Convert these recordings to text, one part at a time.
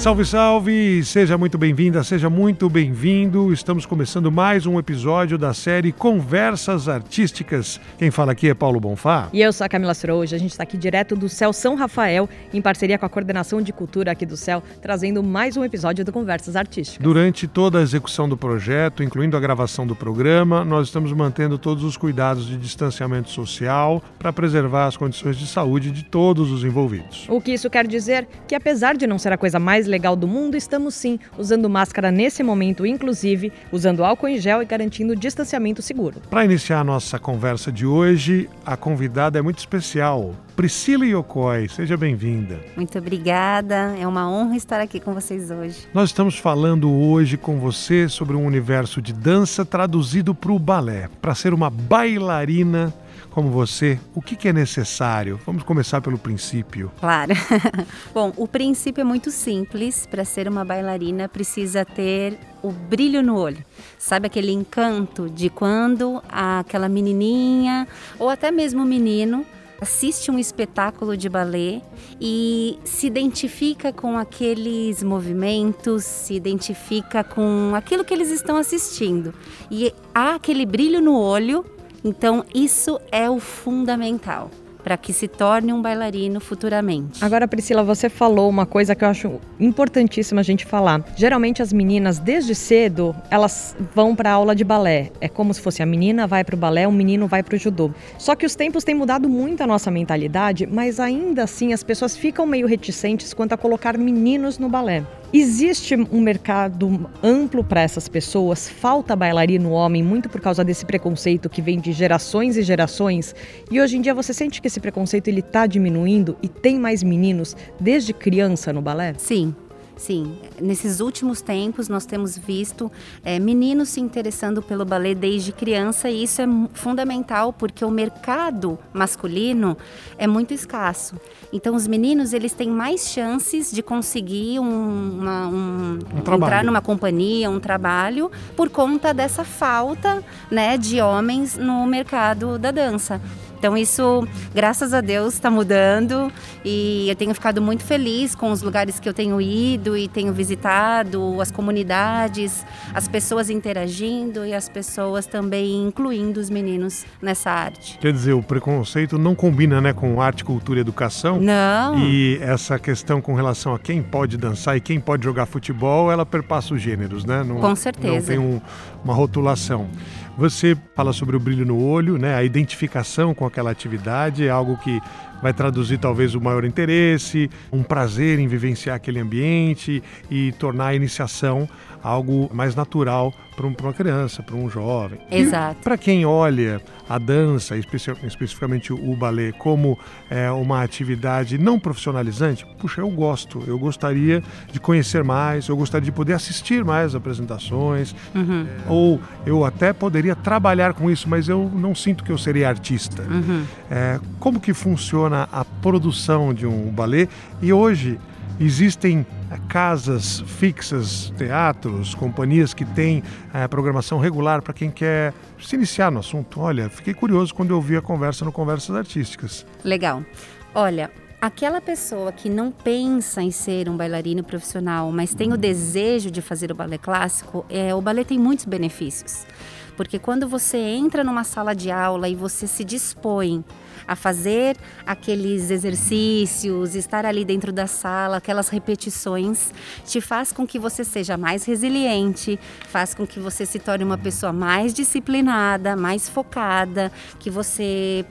Salve, salve! Seja muito bem-vinda, seja muito bem-vindo. Estamos começando mais um episódio da série Conversas Artísticas. Quem fala aqui é Paulo Bonfá. E eu sou a Camila Hoje A gente está aqui direto do Céu São Rafael, em parceria com a Coordenação de Cultura aqui do Céu, trazendo mais um episódio do Conversas Artísticas. Durante toda a execução do projeto, incluindo a gravação do programa, nós estamos mantendo todos os cuidados de distanciamento social para preservar as condições de saúde de todos os envolvidos. O que isso quer dizer? Que apesar de não ser a coisa mais legal do mundo, estamos sim usando máscara nesse momento, inclusive usando álcool em gel e garantindo distanciamento seguro. Para iniciar a nossa conversa de hoje, a convidada é muito especial. Priscila Yokoi, seja bem-vinda. Muito obrigada, é uma honra estar aqui com vocês hoje. Nós estamos falando hoje com você sobre um universo de dança traduzido para o balé, para ser uma bailarina como você, o que, que é necessário? Vamos começar pelo princípio. Claro. Bom, o princípio é muito simples. Para ser uma bailarina, precisa ter o brilho no olho. Sabe aquele encanto de quando aquela menininha ou até mesmo o menino assiste um espetáculo de balé e se identifica com aqueles movimentos, se identifica com aquilo que eles estão assistindo. E há aquele brilho no olho então, isso é o fundamental para que se torne um bailarino futuramente. Agora, Priscila, você falou uma coisa que eu acho importantíssima a gente falar. Geralmente as meninas desde cedo, elas vão para aula de balé. É como se fosse a menina vai para o balé, o menino vai para o judô. Só que os tempos têm mudado muito a nossa mentalidade, mas ainda assim as pessoas ficam meio reticentes quanto a colocar meninos no balé. Existe um mercado amplo para essas pessoas, falta bailarino homem muito por causa desse preconceito que vem de gerações e gerações. E hoje em dia você sente que esse preconceito ele está diminuindo e tem mais meninos desde criança no balé? Sim, Sim, nesses últimos tempos nós temos visto é, meninos se interessando pelo balé desde criança e isso é fundamental porque o mercado masculino é muito escasso. Então os meninos eles têm mais chances de conseguir um, uma, um, um entrar numa companhia, um trabalho por conta dessa falta, né, de homens no mercado da dança. Então isso, graças a Deus, está mudando e eu tenho ficado muito feliz com os lugares que eu tenho ido e tenho visitado, as comunidades, as pessoas interagindo e as pessoas também incluindo os meninos nessa arte. Quer dizer, o preconceito não combina, né, com arte, cultura e educação? Não. E essa questão com relação a quem pode dançar e quem pode jogar futebol, ela perpassa os gêneros, né? Não, com certeza. Não tem um, uma rotulação. Você fala sobre o brilho no olho, né? A identificação com aquela atividade é algo que vai traduzir talvez o maior interesse, um prazer em vivenciar aquele ambiente e tornar a iniciação algo mais natural para uma criança, para um jovem. Exato. Para quem olha a dança, especificamente o balé, como é, uma atividade não profissionalizante, puxa, eu gosto, eu gostaria de conhecer mais, eu gostaria de poder assistir mais apresentações, uhum. ou eu até poderia trabalhar com isso, mas eu não sinto que eu seria artista. Uhum. É, como que funciona a produção de um balé? E hoje existem casas fixas, teatros, companhias que têm é, programação regular para quem quer se iniciar no assunto. Olha, fiquei curioso quando eu vi a conversa no Conversas Artísticas. Legal. Olha, aquela pessoa que não pensa em ser um bailarino profissional, mas tem o desejo de fazer o balé clássico, é, o balé tem muitos benefícios. Porque quando você entra numa sala de aula e você se dispõe a fazer aqueles exercícios, estar ali dentro da sala, aquelas repetições, te faz com que você seja mais resiliente, faz com que você se torne uma pessoa mais disciplinada, mais focada, que você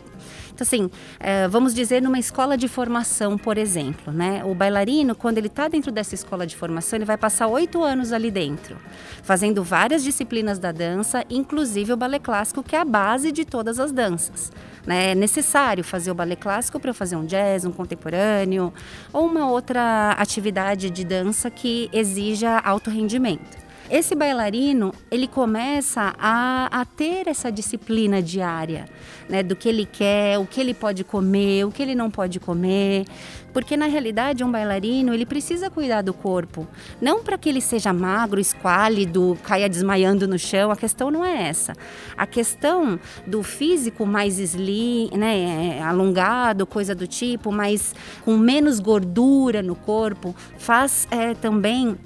então, assim, é, vamos dizer numa escola de formação, por exemplo, né? O bailarino, quando ele está dentro dessa escola de formação, ele vai passar oito anos ali dentro, fazendo várias disciplinas da dança, inclusive o balé clássico, que é a base de todas as danças. Né? É necessário fazer o balé clássico para fazer um jazz, um contemporâneo ou uma outra atividade de dança que exija alto rendimento. Esse bailarino ele começa a, a ter essa disciplina diária, né, do que ele quer, o que ele pode comer, o que ele não pode comer, porque na realidade um bailarino ele precisa cuidar do corpo, não para que ele seja magro, esquálido, caia desmaiando no chão. A questão não é essa. A questão do físico mais slim, né, alongado, coisa do tipo, mas com menos gordura no corpo, faz é, também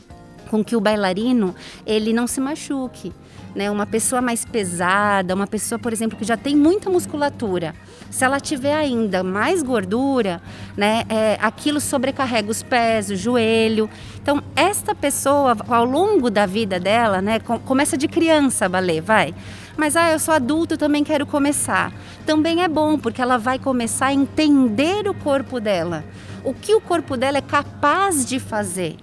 com que o bailarino ele não se machuque. Né? Uma pessoa mais pesada, uma pessoa, por exemplo, que já tem muita musculatura, se ela tiver ainda mais gordura, né, é, aquilo sobrecarrega os pés, o joelho. Então, esta pessoa, ao longo da vida dela, né, começa de criança a balé, vai. Mas, ah, eu sou adulto, também quero começar. Também é bom, porque ela vai começar a entender o corpo dela. O que o corpo dela é capaz de fazer.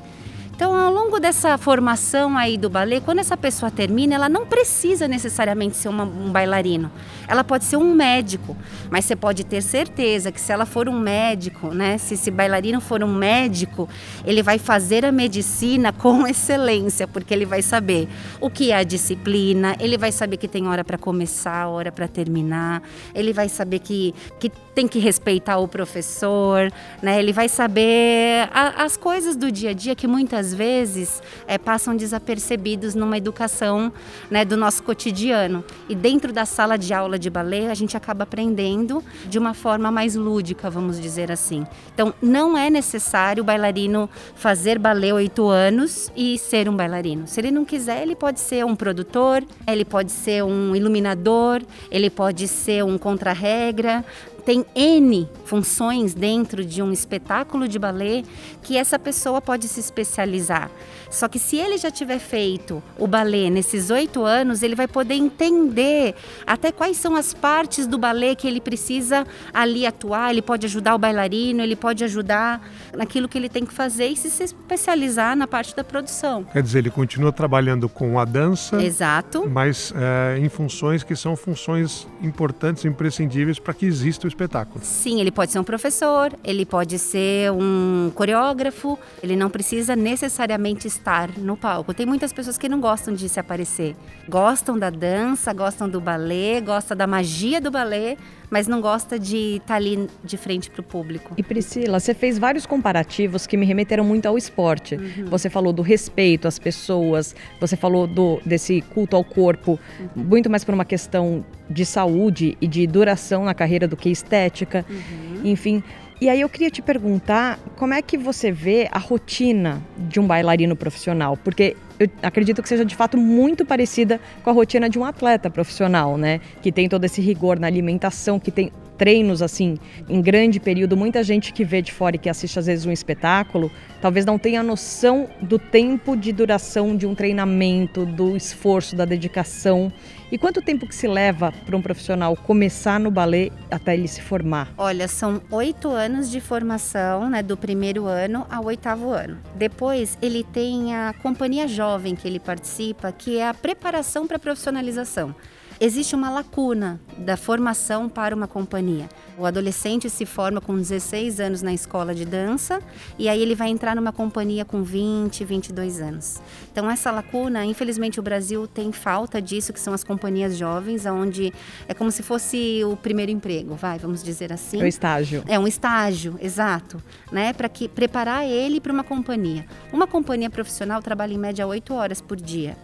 Então, ao longo dessa formação aí do balé, quando essa pessoa termina, ela não precisa necessariamente ser uma, um bailarino. Ela pode ser um médico, mas você pode ter certeza que se ela for um médico, né, se esse bailarino for um médico, ele vai fazer a medicina com excelência, porque ele vai saber o que é a disciplina, ele vai saber que tem hora para começar, hora para terminar, ele vai saber que, que tem que respeitar o professor, né? Ele vai saber a, as coisas do dia a dia que muitas vezes é, passam desapercebidos numa educação né, do nosso cotidiano. E dentro da sala de aula de balé, a gente acaba aprendendo de uma forma mais lúdica, vamos dizer assim. Então, não é necessário o bailarino fazer balé oito anos e ser um bailarino. Se ele não quiser, ele pode ser um produtor, ele pode ser um iluminador, ele pode ser um contra-regra, tem N funções dentro de um espetáculo de balé que essa pessoa pode se especializar. Só que se ele já tiver feito o balé nesses oito anos, ele vai poder entender até quais são as partes do balé que ele precisa ali atuar. Ele pode ajudar o bailarino, ele pode ajudar naquilo que ele tem que fazer e se especializar na parte da produção. Quer dizer, ele continua trabalhando com a dança, exato, mas é, em funções que são funções importantes, imprescindíveis para que exista o espetáculo. Sim, ele pode ser um professor, ele pode ser um coreógrafo, ele não precisa necessariamente estar no palco. Tem muitas pessoas que não gostam de se aparecer. Gostam da dança, gostam do balé, gostam da magia do balé, mas não gosta de estar ali de frente para o público. E Priscila, você fez vários comparativos que me remeteram muito ao esporte. Uhum. Você falou do respeito às pessoas, você falou do, desse culto ao corpo, uhum. muito mais por uma questão de saúde e de duração na carreira do que estética. Uhum. Enfim, e aí eu queria te perguntar como é que você vê a rotina de um bailarino profissional, porque eu acredito que seja de fato muito parecida com a rotina de um atleta profissional, né? Que tem todo esse rigor na alimentação, que tem treinos assim em grande período. Muita gente que vê de fora e que assiste às vezes um espetáculo, talvez não tenha noção do tempo de duração de um treinamento, do esforço, da dedicação. E quanto tempo que se leva para um profissional começar no balé até ele se formar? Olha, são oito anos de formação, né, do primeiro ano ao oitavo ano. Depois ele tem a companhia jovem que ele participa, que é a preparação para a profissionalização existe uma lacuna da formação para uma companhia. O adolescente se forma com 16 anos na escola de dança e aí ele vai entrar numa companhia com 20, 22 anos. Então essa lacuna, infelizmente o Brasil tem falta disso, que são as companhias jovens, onde é como se fosse o primeiro emprego, vai, vamos dizer assim. É um estágio. É um estágio, exato, né, para que preparar ele para uma companhia. Uma companhia profissional trabalha em média 8 horas por dia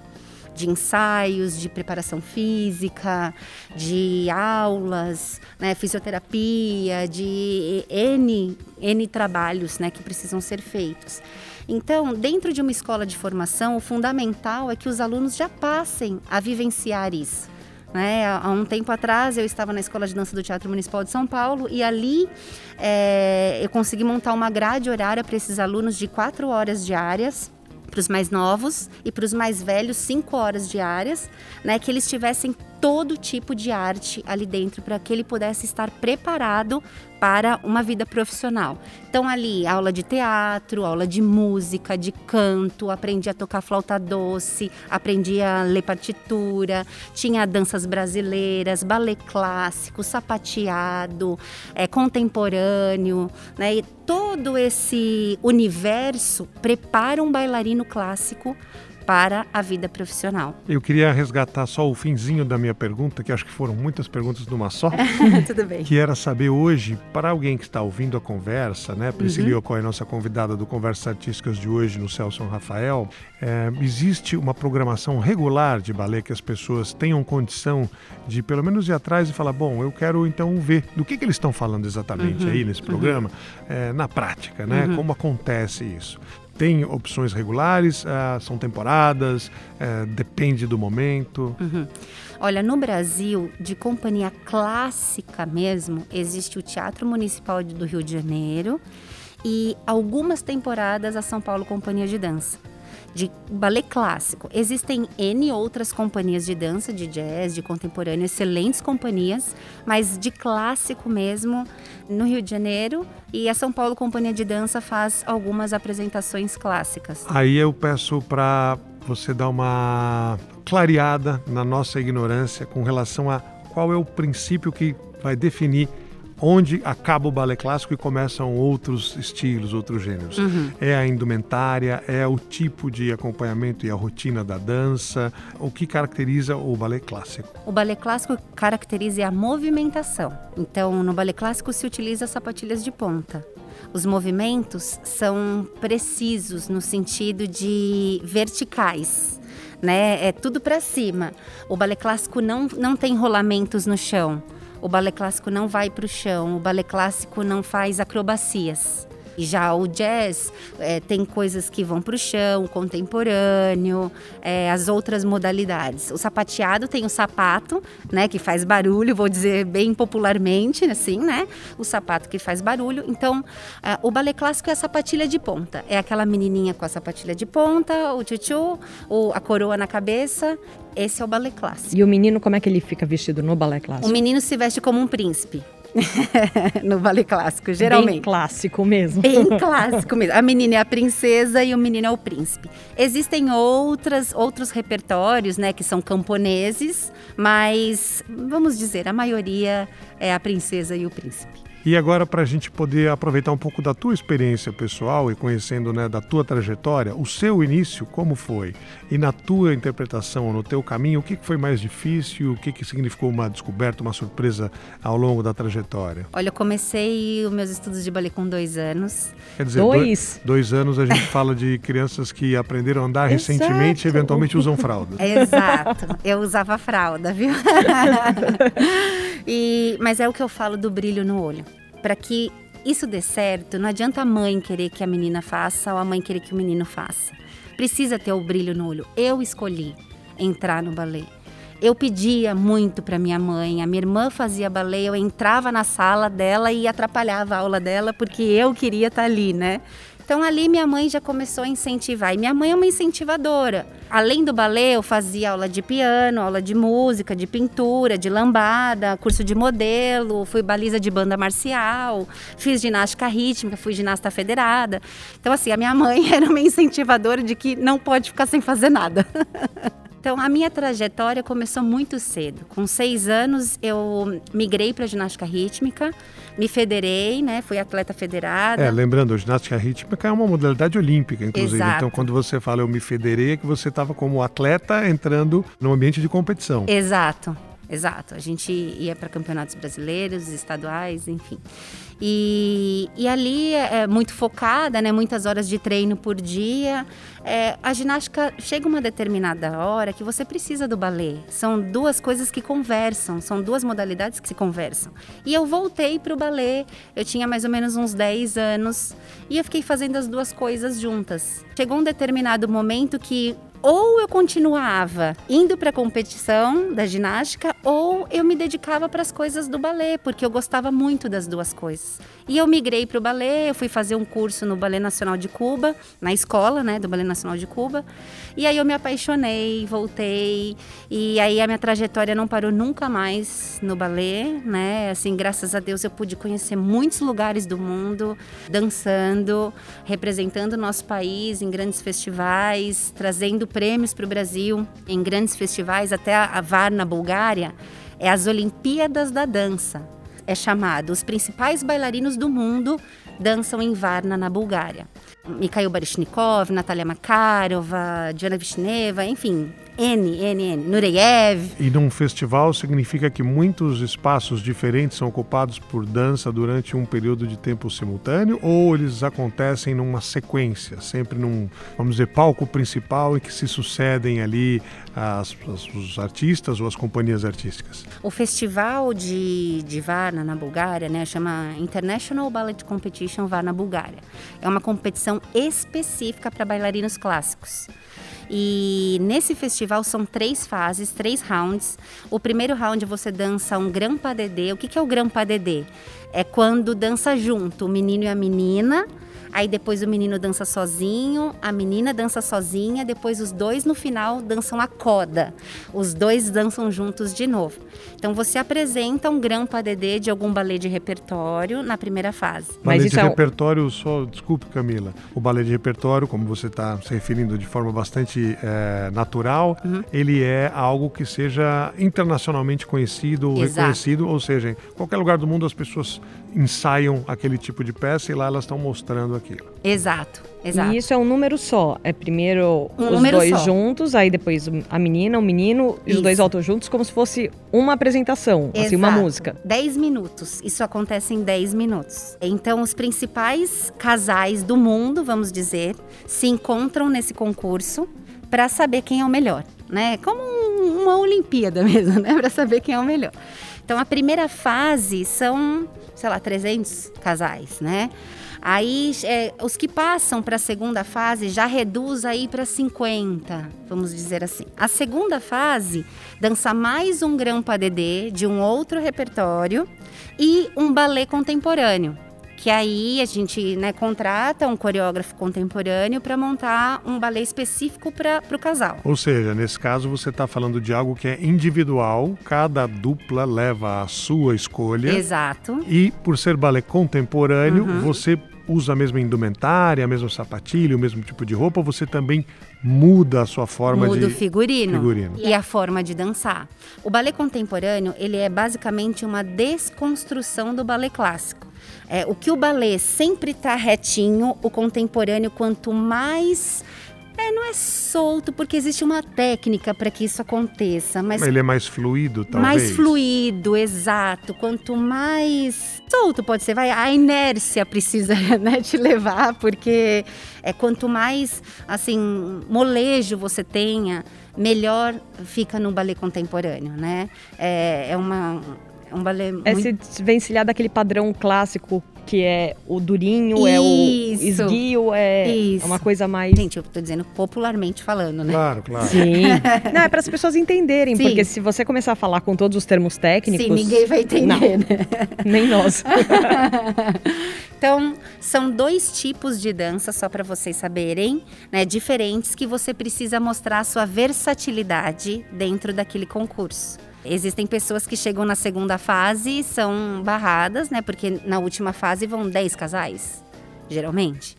de ensaios, de preparação física, de aulas, né, fisioterapia, de N, N trabalhos né, que precisam ser feitos. Então, dentro de uma escola de formação, o fundamental é que os alunos já passem a vivenciar isso. Né? Há um tempo atrás eu estava na Escola de Dança do Teatro Municipal de São Paulo e ali é, eu consegui montar uma grade horária para esses alunos de quatro horas diárias para os mais novos e para os mais velhos, cinco horas diárias, né? Que eles tivessem todo tipo de arte ali dentro para que ele pudesse estar preparado para uma vida profissional. Então ali, aula de teatro, aula de música, de canto, aprendi a tocar flauta doce, aprendi a ler partitura, tinha danças brasileiras, balé clássico, sapateado, é, contemporâneo, né? E todo esse universo prepara um bailarino clássico para a vida profissional. Eu queria resgatar só o finzinho da minha pergunta, que acho que foram muitas perguntas numa só. Tudo bem. Que era saber hoje, para alguém que está ouvindo a conversa, né? Priscila uhum. Yoko é nossa convidada do Conversas Artísticas de hoje no Celso Rafael. É, existe uma programação regular de balé que as pessoas tenham condição de pelo menos ir atrás e falar, bom, eu quero então ver do que, que eles estão falando exatamente uhum. aí nesse uhum. programa, uhum. é, na prática, né? Uhum. Como acontece isso tem opções regulares, uh, são temporadas, uh, depende do momento? Uhum. Olha, no Brasil, de companhia clássica mesmo, existe o Teatro Municipal do Rio de Janeiro e algumas temporadas a São Paulo Companhia de Dança de balé clássico. Existem N outras companhias de dança, de jazz, de contemporâneo, excelentes companhias, mas de clássico mesmo, no Rio de Janeiro. E a São Paulo Companhia de Dança faz algumas apresentações clássicas. Aí eu peço para você dar uma clareada na nossa ignorância com relação a qual é o princípio que vai definir onde acaba o balé clássico e começam outros estilos, outros gêneros. Uhum. É a indumentária, é o tipo de acompanhamento e a rotina da dança, o que caracteriza o balé clássico? O balé clássico caracteriza a movimentação. Então, no balé clássico se utiliza sapatilhas de ponta. Os movimentos são precisos no sentido de verticais. Né? É tudo para cima. O balé clássico não, não tem rolamentos no chão. O balé clássico não vai para o chão, o balé clássico não faz acrobacias. E já o jazz é, tem coisas que vão para o chão, contemporâneo, é, as outras modalidades. O sapateado tem o sapato, né, que faz barulho, vou dizer bem popularmente, assim, né? O sapato que faz barulho. Então, é, o balé clássico é a sapatilha de ponta. É aquela menininha com a sapatilha de ponta, o tchutchu, o, a coroa na cabeça. Esse é o balé clássico. E o menino, como é que ele fica vestido no balé clássico? O menino se veste como um príncipe. no balé clássico, geralmente. Bem clássico mesmo. Bem clássico mesmo. A menina é a princesa e o menino é o príncipe. Existem outras, outros repertórios, né, que são camponeses, mas vamos dizer, a maioria é a princesa e o príncipe. E agora, para a gente poder aproveitar um pouco da tua experiência pessoal e conhecendo né, da tua trajetória, o seu início, como foi? E na tua interpretação, no teu caminho, o que foi mais difícil? O que, que significou uma descoberta, uma surpresa ao longo da trajetória? Olha, eu comecei os meus estudos de ballet com dois anos. Quer dizer, dois, dois anos a gente fala de crianças que aprenderam a andar recentemente e eventualmente usam fralda. Exato, eu usava fralda, viu? e, mas é o que eu falo do brilho no olho para que isso dê certo, não adianta a mãe querer que a menina faça ou a mãe querer que o menino faça. Precisa ter o brilho no olho. Eu escolhi entrar no balé. Eu pedia muito para minha mãe, a minha irmã fazia balé, eu entrava na sala dela e atrapalhava a aula dela porque eu queria estar tá ali, né? Então ali minha mãe já começou a incentivar. E minha mãe é uma incentivadora. Além do balé, eu fazia aula de piano, aula de música, de pintura, de lambada, curso de modelo, fui baliza de banda marcial, fiz ginástica rítmica, fui ginasta federada. Então assim, a minha mãe era uma incentivadora de que não pode ficar sem fazer nada. Então, a minha trajetória começou muito cedo. Com seis anos, eu migrei para ginástica rítmica, me federei, né? Fui atleta federada. É, lembrando, a ginástica rítmica é uma modalidade olímpica, inclusive. Exato. Então, quando você fala eu me federei, é que você estava como atleta entrando no ambiente de competição. Exato. Exato, a gente ia para campeonatos brasileiros, estaduais, enfim. E, e ali é, é muito focada, né? Muitas horas de treino por dia. É, a ginástica chega uma determinada hora que você precisa do balé. São duas coisas que conversam, são duas modalidades que se conversam. E eu voltei para o balé, eu tinha mais ou menos uns 10 anos e eu fiquei fazendo as duas coisas juntas. Chegou um determinado momento que ou eu continuava indo para a competição da ginástica ou eu me dedicava para as coisas do balé, porque eu gostava muito das duas coisas. E eu migrei para o balé, eu fui fazer um curso no Balé Nacional de Cuba, na escola, né, do Balé Nacional de Cuba. E aí eu me apaixonei, voltei, e aí a minha trajetória não parou nunca mais no balé, né? Assim, graças a Deus eu pude conhecer muitos lugares do mundo, dançando, representando o nosso país em grandes festivais, trazendo prêmios para o Brasil em grandes festivais, até a VAR na Bulgária, é as Olimpíadas da Dança é chamado Os Principais Bailarinos do Mundo Dançam em Varna, na Bulgária. Mikhail Baryshnikov, Natalia Makarova, Diana Vishneva, enfim, N, N, N, Nureyev. E num festival significa que muitos espaços diferentes são ocupados por dança durante um período de tempo simultâneo ou eles acontecem numa sequência, sempre num, vamos dizer, palco principal em que se sucedem ali as, as, os artistas ou as companhias artísticas? O festival de, de Varna, na Bulgária, né, chama International Ballet Competition Varna, Bulgária. É uma competição específica para bailarinos clássicos. E nesse festival são três fases, três rounds. O primeiro round você dança um grampa dedê. O que, que é o grampa dedê? É quando dança junto o menino e a menina Aí depois o menino dança sozinho, a menina dança sozinha, depois os dois no final dançam a coda. Os dois dançam juntos de novo. Então você apresenta um grão padedê de algum balé de repertório na primeira fase. Balé Mas de é repertório, só desculpe Camila, o balé de repertório, como você está se referindo de forma bastante é, natural, uhum. ele é algo que seja internacionalmente conhecido, Exato. reconhecido, ou seja, em qualquer lugar do mundo as pessoas ensaiam aquele tipo de peça e lá elas estão mostrando aquilo. Exato, exato. E isso é um número só. É primeiro um os dois só. juntos, aí depois a menina, o menino e isso. os dois altos juntos, como se fosse uma apresentação, exato. assim, uma música. 10 minutos. Isso acontece em 10 minutos. Então, os principais casais do mundo, vamos dizer, se encontram nesse concurso para saber quem é o melhor, né? Como uma Olimpíada mesmo, né? Para saber quem é o melhor. Então, a primeira fase são, sei lá, 300 casais, né? Aí, é, os que passam para a segunda fase já reduz aí para 50, vamos dizer assim. A segunda fase dança mais um grão padedê de um outro repertório e um balé contemporâneo que aí a gente né, contrata um coreógrafo contemporâneo para montar um balé específico para o casal. Ou seja, nesse caso você está falando de algo que é individual, cada dupla leva a sua escolha. Exato. E por ser balé contemporâneo, uhum. você usa a mesma indumentária, a mesma sapatilha, o mesmo tipo de roupa, você também muda a sua forma muda de o figurino, figurino e a forma de dançar. O balé contemporâneo, ele é basicamente uma desconstrução do balé clássico. É, o que o balé sempre está retinho, o contemporâneo, quanto mais é, não é solto, porque existe uma técnica para que isso aconteça. Mas ele é mais fluido, talvez? Mais fluido, exato. Quanto mais solto pode ser, vai, a inércia precisa né, te levar, porque é quanto mais, assim, molejo você tenha, melhor fica no balé contemporâneo, né? É, é uma um balé é muito... É se vencilhar daquele padrão clássico que é o durinho, Isso. é o esguio, é Isso. uma coisa mais. Gente, eu tô dizendo popularmente falando, né? Claro, claro. Sim. Não, é para as pessoas entenderem, Sim. porque se você começar a falar com todos os termos técnicos. Sim, ninguém vai entender, não, né? Nem nós. então, são dois tipos de dança, só para vocês saberem, né? Diferentes, que você precisa mostrar a sua versatilidade dentro daquele concurso. Existem pessoas que chegam na segunda fase e são barradas, né? Porque na última fase vão 10 casais, geralmente.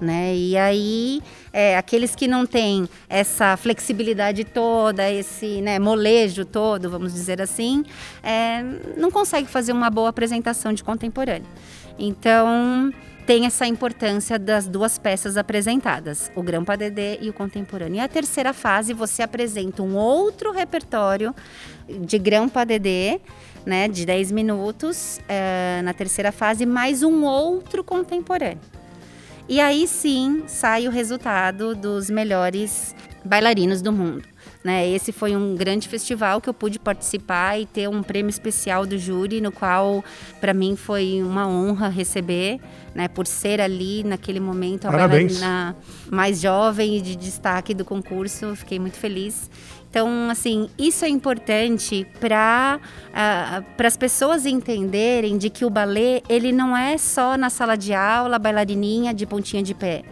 Né? E aí, é, aqueles que não têm essa flexibilidade toda, esse né, molejo todo, vamos dizer assim, é, não conseguem fazer uma boa apresentação de contemporâneo. Então, tem essa importância das duas peças apresentadas, o Grampa Dedê e o contemporâneo. E a terceira fase, você apresenta um outro repertório de Grampa Dedê, né, de 10 minutos, uh, na terceira fase, mais um outro contemporâneo. E aí sim sai o resultado dos melhores bailarinos do mundo. Né? Esse foi um grande festival que eu pude participar e ter um prêmio especial do júri, no qual para mim foi uma honra receber, né? Por ser ali naquele momento a Parabéns. bailarina mais jovem e de destaque do concurso. Fiquei muito feliz. Então, assim, isso é importante para uh, para as pessoas entenderem de que o balé ele não é só na sala de aula, bailarininha de pontinha de pé.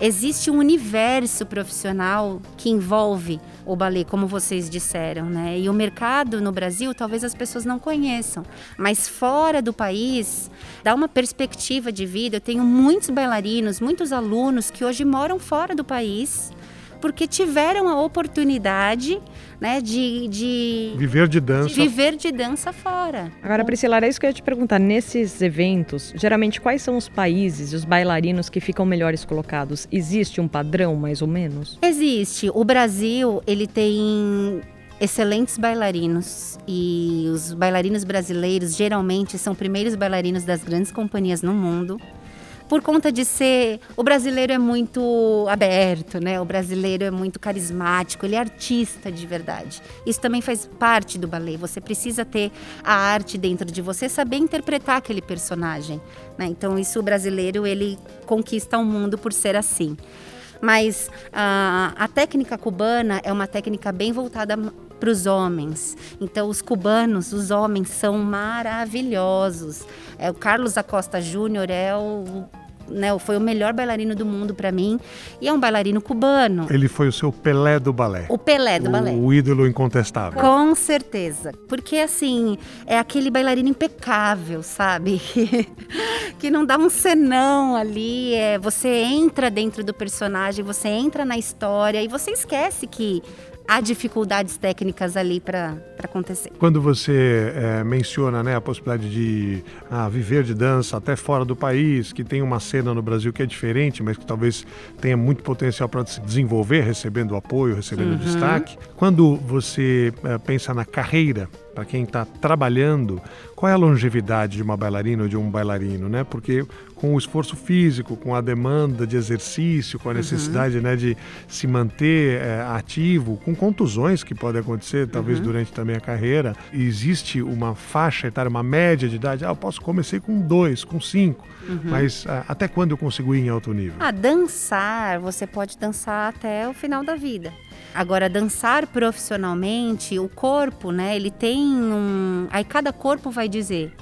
Existe um universo profissional que envolve o balé, como vocês disseram, né? E o mercado no Brasil, talvez as pessoas não conheçam, mas fora do país, dá uma perspectiva de vida. Eu tenho muitos bailarinos, muitos alunos que hoje moram fora do país porque tiveram a oportunidade né, de, de viver de dança. De viver de dança fora. Agora, Priscila, era isso que eu ia te perguntar. Nesses eventos, geralmente quais são os países e os bailarinos que ficam melhores colocados? Existe um padrão, mais ou menos? Existe. O Brasil, ele tem excelentes bailarinos e os bailarinos brasileiros geralmente são primeiros bailarinos das grandes companhias no mundo. Por conta de ser. O brasileiro é muito aberto, né? O brasileiro é muito carismático, ele é artista de verdade. Isso também faz parte do ballet. Você precisa ter a arte dentro de você, saber interpretar aquele personagem. Né? Então, isso o brasileiro ele conquista o mundo por ser assim. Mas uh, a técnica cubana é uma técnica bem voltada para os homens. Então, os cubanos, os homens, são maravilhosos. É, o Carlos Acosta Júnior é o né, foi o melhor bailarino do mundo para mim e é um bailarino cubano. Ele foi o seu Pelé do balé. O Pelé do o, balé. O ídolo incontestável. Com certeza, porque assim é aquele bailarino impecável, sabe? que não dá um senão ali. É, você entra dentro do personagem, você entra na história e você esquece que há dificuldades técnicas ali para acontecer. Quando você é, menciona né, a possibilidade de ah, viver de dança até fora do país, que tem uma cena no Brasil que é diferente, mas que talvez tenha muito potencial para se desenvolver, recebendo apoio, recebendo uhum. destaque. Quando você é, pensa na carreira, para quem está trabalhando, qual é a longevidade de uma bailarina ou de um bailarino, né? Porque com o esforço físico, com a demanda de exercício, com a uhum. necessidade uhum. né, de se manter é, ativo, com contusões que podem acontecer, talvez uhum. durante também a carreira, existe uma faixa etária, uma média de idade. Ah, eu posso comecei com dois, com cinco, uhum. mas ah, até quando eu consigo ir em alto nível? Ah, dançar, você pode dançar até o final da vida. Agora, dançar profissionalmente, o corpo, né, ele tem um. Aí cada corpo vai dizer.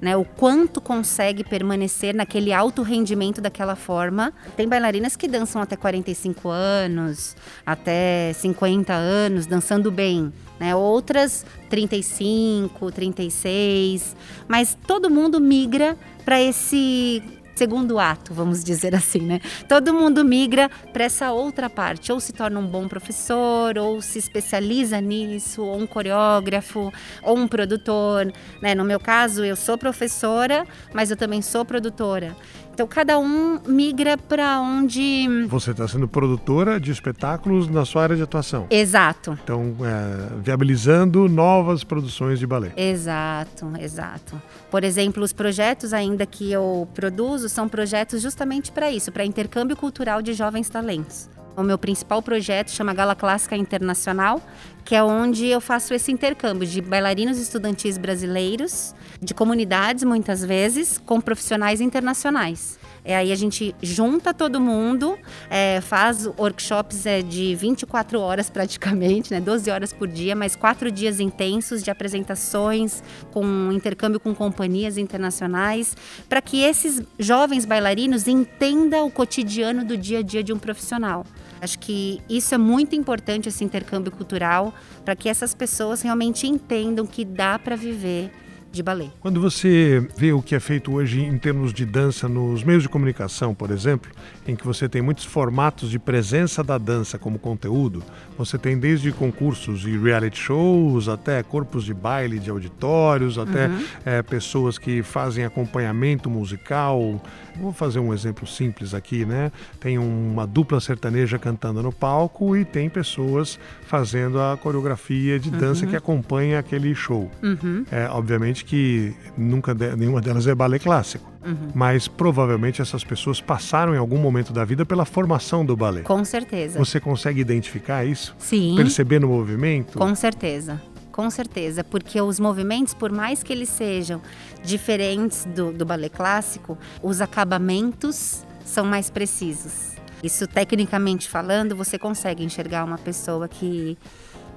Né, o quanto consegue permanecer naquele alto rendimento daquela forma. Tem bailarinas que dançam até 45 anos, até 50 anos, dançando bem. Né? Outras 35, 36, mas todo mundo migra para esse segundo ato, vamos dizer assim, né? Todo mundo migra para essa outra parte, ou se torna um bom professor, ou se especializa nisso, ou um coreógrafo, ou um produtor, né? No meu caso, eu sou professora, mas eu também sou produtora. Então cada um migra para onde. Você está sendo produtora de espetáculos na sua área de atuação. Exato. Então, é, viabilizando novas produções de balé. Exato, exato. Por exemplo, os projetos ainda que eu produzo são projetos justamente para isso, para intercâmbio cultural de jovens talentos. O meu principal projeto chama Gala Clássica Internacional, que é onde eu faço esse intercâmbio de bailarinos estudantis brasileiros, de comunidades muitas vezes, com profissionais internacionais. É, aí a gente junta todo mundo, é, faz workshops é, de 24 horas praticamente, né, 12 horas por dia, mas quatro dias intensos de apresentações, com intercâmbio com companhias internacionais, para que esses jovens bailarinos entendam o cotidiano do dia a dia de um profissional. Acho que isso é muito importante, esse intercâmbio cultural, para que essas pessoas realmente entendam que dá para viver de balé. Quando você vê o que é feito hoje em termos de dança nos meios de comunicação, por exemplo, em que você tem muitos formatos de presença da dança como conteúdo, você tem desde concursos e reality shows até corpos de baile de auditórios, até uhum. é, pessoas que fazem acompanhamento musical. Vou fazer um exemplo simples aqui, né? Tem uma dupla sertaneja cantando no palco e tem pessoas fazendo a coreografia de dança uhum. que acompanha aquele show. Uhum. É, obviamente que nunca de, nenhuma delas é balé clássico. Uhum. Mas provavelmente essas pessoas passaram em algum momento da vida pela formação do balé. Com certeza. Você consegue identificar isso? Sim. Perceber no movimento? Com certeza. Com certeza, porque os movimentos, por mais que eles sejam diferentes do, do balé clássico, os acabamentos são mais precisos. Isso, tecnicamente falando, você consegue enxergar uma pessoa que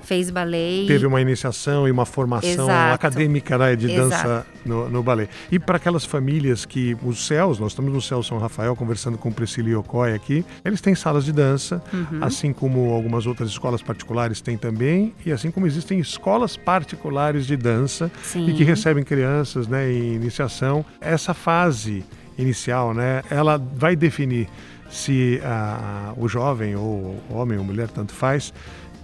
fez balé. Teve uma iniciação e uma formação Exato. acadêmica né, de Exato. dança no, no balé. E para aquelas famílias que, os céus, nós estamos no Céu São Rafael conversando com o Priscila Yokoi aqui, eles têm salas de dança, uhum. assim como algumas outras escolas particulares têm também, e assim como existem escolas particulares de dança Sim. e que recebem crianças né, em iniciação. Essa fase inicial, né, ela vai definir se a, o jovem ou homem ou mulher, tanto faz,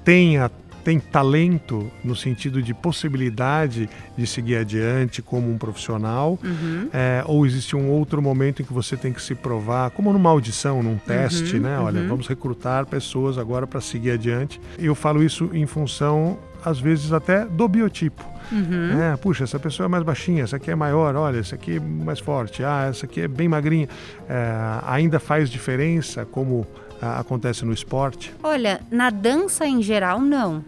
tenha tem talento no sentido de possibilidade de seguir adiante como um profissional, uhum. é, ou existe um outro momento em que você tem que se provar, como numa audição, num teste, uhum, né? Olha, uhum. vamos recrutar pessoas agora para seguir adiante. Eu falo isso em função, às vezes, até do biotipo. Uhum. É, puxa, essa pessoa é mais baixinha, essa aqui é maior, olha, essa aqui é mais forte, ah, essa aqui é bem magrinha. É, ainda faz diferença como acontece no esporte? Olha, na dança em geral, não.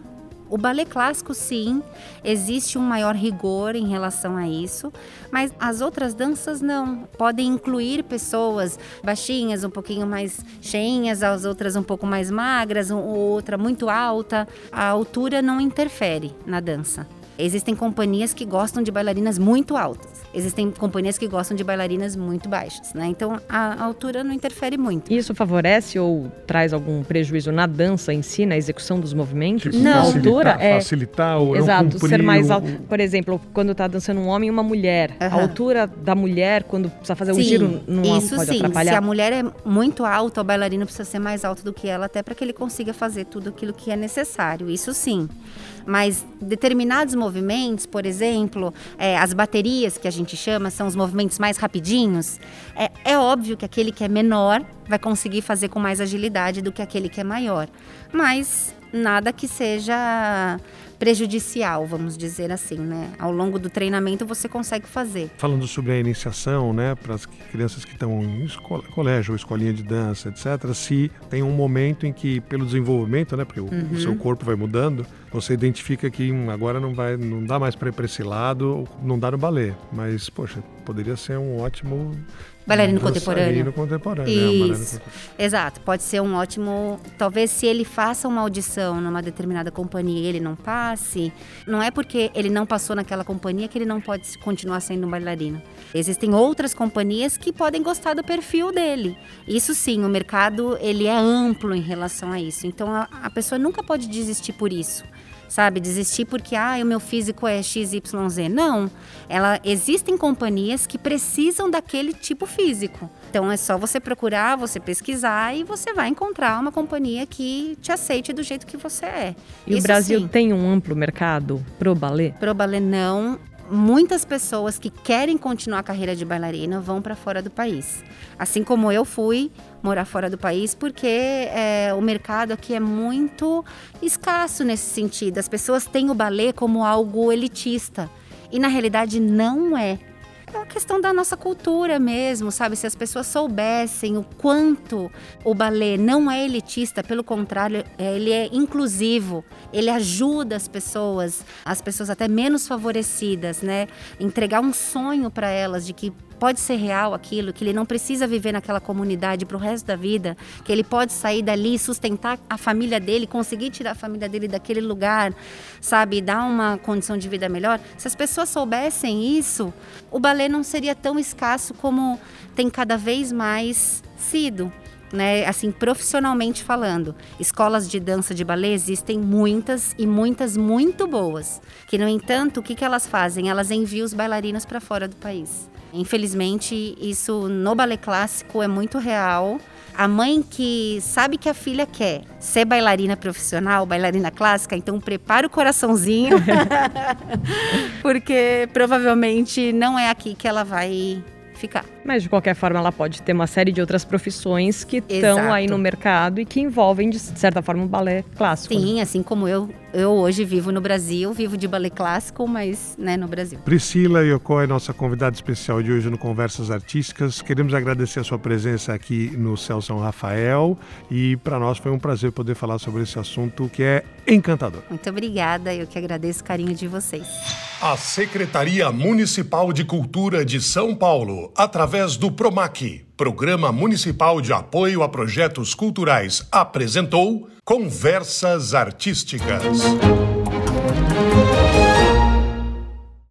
O balé clássico, sim, existe um maior rigor em relação a isso, mas as outras danças não. Podem incluir pessoas baixinhas, um pouquinho mais cheinhas, as outras um pouco mais magras, outra muito alta. A altura não interfere na dança. Existem companhias que gostam de bailarinas muito altas. Existem companhias que gostam de bailarinas muito baixas, né? Então a altura não interfere muito. Isso favorece ou traz algum prejuízo na dança em si, na execução dos movimentos? Tipo, não, a altura é facilitar ou Exato, ser mais alto. Por exemplo, quando está dançando um homem e uma mulher, uhum. a altura da mulher quando precisa fazer sim, um giro não isso pode sim. atrapalhar. Se a mulher é muito alta, o bailarino precisa ser mais alto do que ela, até para que ele consiga fazer tudo aquilo que é necessário. Isso sim. Mas determinados movimentos, por exemplo, é, as baterias que a gente chama, são os movimentos mais rapidinhos. É, é óbvio que aquele que é menor vai conseguir fazer com mais agilidade do que aquele que é maior. Mas nada que seja prejudicial, vamos dizer assim, né? Ao longo do treinamento você consegue fazer. Falando sobre a iniciação, né, para as crianças que estão em escola, colégio ou escolinha de dança, etc., se tem um momento em que, pelo desenvolvimento, né, porque uhum. o seu corpo vai mudando, você identifica que hum, agora não vai, não dá mais para ir para esse lado, não dá no balé, mas poxa, poderia ser um ótimo Bailarino contemporâneo. Bailarino contemporâneo. Isso. É, Exato. Pode ser um ótimo. Talvez se ele faça uma audição numa determinada companhia e ele não passe, não é porque ele não passou naquela companhia que ele não pode continuar sendo um bailarino. Existem outras companhias que podem gostar do perfil dele. Isso sim, o mercado ele é amplo em relação a isso. Então a, a pessoa nunca pode desistir por isso sabe? Desistir porque ah, o meu físico é XYZ. Não. Ela existem companhias que precisam daquele tipo físico. Então é só você procurar, você pesquisar e você vai encontrar uma companhia que te aceite do jeito que você é. E Isso o Brasil sim. tem um amplo mercado pro balé? Pro balé não muitas pessoas que querem continuar a carreira de bailarina vão para fora do país. Assim como eu fui morar fora do país, porque é, o mercado aqui é muito escasso nesse sentido. As pessoas têm o balé como algo elitista. E na realidade não é uma questão da nossa cultura mesmo, sabe? Se as pessoas soubessem o quanto o balé não é elitista, pelo contrário, é, ele é inclusivo, ele ajuda as pessoas, as pessoas até menos favorecidas, né? Entregar um sonho para elas de que pode ser real aquilo, que ele não precisa viver naquela comunidade para o resto da vida, que ele pode sair dali, sustentar a família dele, conseguir tirar a família dele daquele lugar, sabe, dar uma condição de vida melhor. Se as pessoas soubessem isso, o balé não seria tão escasso como tem cada vez mais sido. Né, assim, profissionalmente falando, escolas de dança de balé existem muitas e muitas muito boas. Que, no entanto, o que, que elas fazem? Elas enviam os bailarinos para fora do país. Infelizmente, isso no balé clássico é muito real. A mãe que sabe que a filha quer ser bailarina profissional, bailarina clássica, então prepara o coraçãozinho, porque provavelmente não é aqui que ela vai ficar. Mas de qualquer forma, ela pode ter uma série de outras profissões que estão aí no mercado e que envolvem, de certa forma, o balé clássico. Sim, né? assim como eu, eu hoje vivo no Brasil, vivo de balé clássico, mas né, no Brasil. Priscila Yoko é nossa convidada especial de hoje no Conversas Artísticas. Queremos agradecer a sua presença aqui no Céu São Rafael e para nós foi um prazer poder falar sobre esse assunto que é encantador. Muito obrigada, eu que agradeço o carinho de vocês. A Secretaria Municipal de Cultura de São Paulo, através do PROMAC, Programa Municipal de Apoio a Projetos Culturais, apresentou Conversas Artísticas.